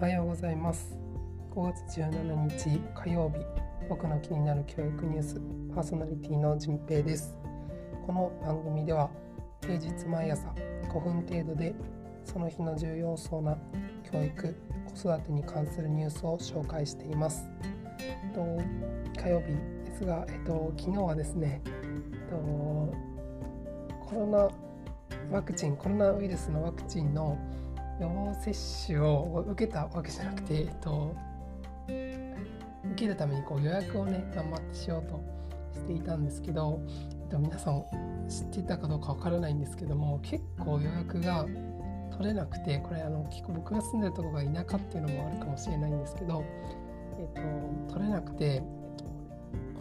おはようございます。5月17日火曜日僕の気になる教育ニュースパーソナリティのじんぺいです。この番組では平日毎朝5分程度でその日の重要そうな教育子育てに関するニュースを紹介しています。と火曜日ですが、えっと、昨日はですね、えっと、コロナワクチンコロナウイルスのワクチンの予防接種を受けたわけじゃなくて、えっと、受けるためにこう予約をね頑張ってしようとしていたんですけど、えっと、皆さん知っていたかどうかわからないんですけども結構予約が取れなくてこれあの結構僕が住んでるところが田舎っていうのもあるかもしれないんですけど、えっと、取れなくて、えっと、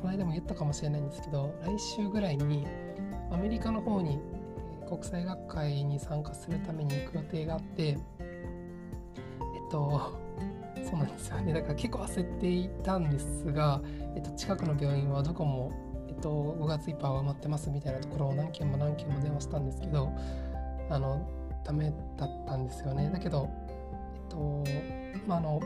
この間も言ったかもしれないんですけど来週ぐらいにアメリカの方に国際学会に参加するために行く予定があってえっと そうなんですよね。だから結構焦っていたんですが、えっと、近くの病院はどこも、えっと、5月いっぱいは埋まってますみたいなところを何件も何件も電話したんですけどあのダメだったんですよね。だけどえっとまああの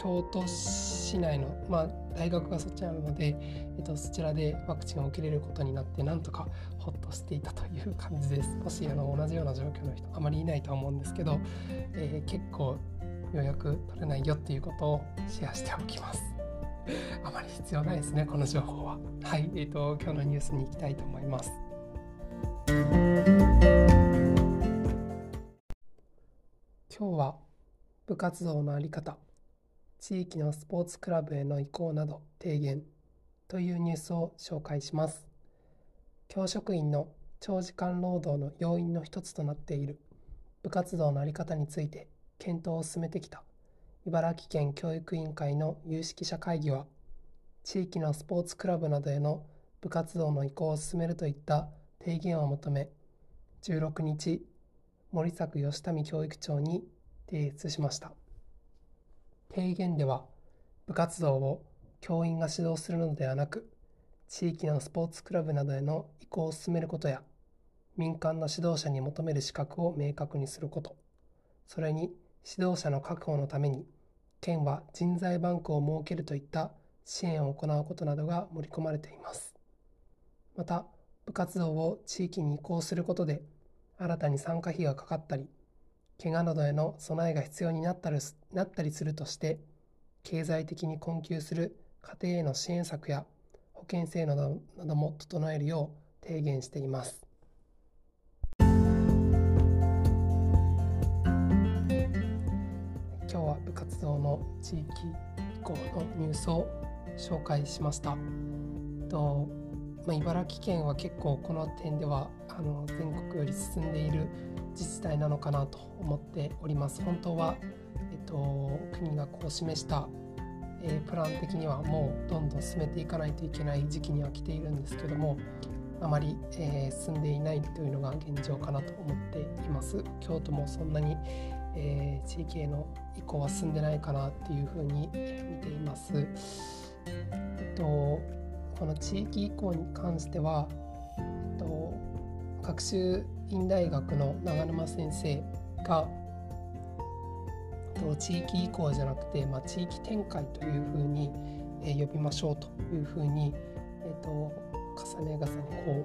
京都市内の、まあ、大学がそっちにあるので、えっと、そちらでワクチンを受けれることになってなんとかほっとしていたという感じです。もしあの同じような状況の人あまりいないとは思うんですけど、えー、結構予約取れないよっていうことをシェアしておきます。あまり必要ないですねこの情報は。はいえっ、ー、と今日のニュースに行きたいと思います。今日は部活動のあり方。地域のスポーツクラブへの移行など提言というニュースを紹介します。教職員の長時間労働の要因の一つとなっている部活動の在り方について検討を進めてきた茨城県教育委員会の有識者会議は地域のスポーツクラブなどへの部活動の移行を進めるといった提言を求め16日森作義民教育長に提出しました。提言では部活動を教員が指導するのではなく地域のスポーツクラブなどへの移行を進めることや民間の指導者に求める資格を明確にすること。それに指導者の確保のために県は人材バンクを設けるといった支援を行うことなどが盛り込まれています。また部活動を地域に移行することで新たに参加費がかかったり怪我などへの備えが必要になったりなったりするとして経済的に困窮する家庭への支援策や保険制度なども整えるよう提言しています。今日は部活動の地域移行のニュースを紹介しました。とまあ、茨城県は結構この点ではあの全国より進んでいる自治体なのかなと思っております。本当は、えっと、国がこう示した、えー、プラン的にはもうどんどん進めていかないといけない時期には来ているんですけどもあまり、えー、進んでいないというのが現状かなと思っています。京都もそんなに、えー、地域への移行は進んでないかなっていうふうに見ています。えっと、この地域移行に関しては、えっと、学習院大学の長沼先生が地域移行じゃなくて、まあ、地域展開というふうに、え呼びましょうというふうに、えーと、重ね重ねこ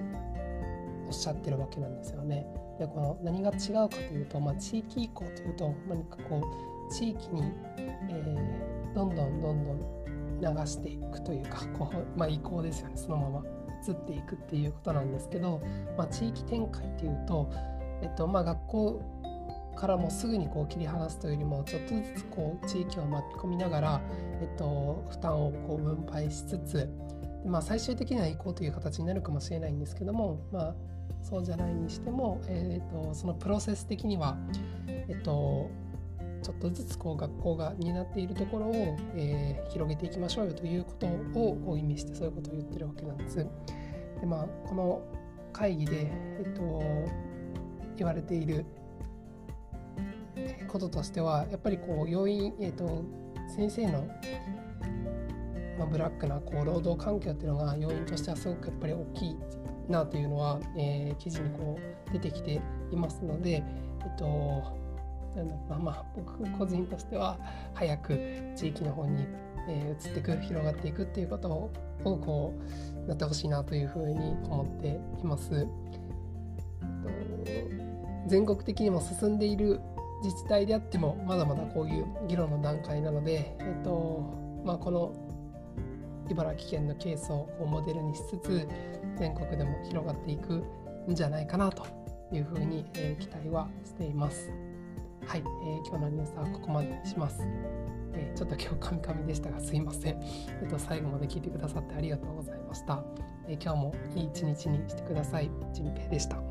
うおっしゃってるわけなんですよね。でこの何が違うかというと、まあ、地域移行というと何かこう地域に、えー、どんどんどんどん流していくというかこう、まあ、移行ですよねそのまま。移っていくっていうことなんですけど、まあ、地域展開っていうと、えっとまあ、学校からもすぐにこう切り離すというよりもちょっとずつこう地域を巻き込みながら、えっと、負担をこう分配しつつまあ、最終的には移行という形になるかもしれないんですけども、まあ、そうじゃないにしても、えーと、とそのプロセス的には、えっと、ちょっとずつこう学校が担っているところを、えー、広げていきましょうよということを意味してそういうことを言ってるわけなんです。でまあこの会議で、えっと、言われていることとしてはやっぱりこう要因、えっと、先生の、まあ、ブラックなこう労働環境っていうのが要因としてはすごくやっぱり大きいなというのは、えー、記事にこう出てきていますので、えっとなんだろうなまあ僕個人としては早く地域の方に、えー、移っていく広がっていくっていうことをこうなってほしいなというふうに思っています。全国的にも進んでいる自治体であってもまだまだこういう議論の段階なので、えっとまあ、この茨城県のケースをモデルにしつつ全国でも広がっていくんじゃないかなというふうに、え、期待はしています。はい、えー、今日のニュースはここまでにします。えー、ちょっと今日カミカミでしたがすいません。えっと、最後まで聞いてくださってありがとうございました。え今日もいい一日にしてください。じんぺいでした。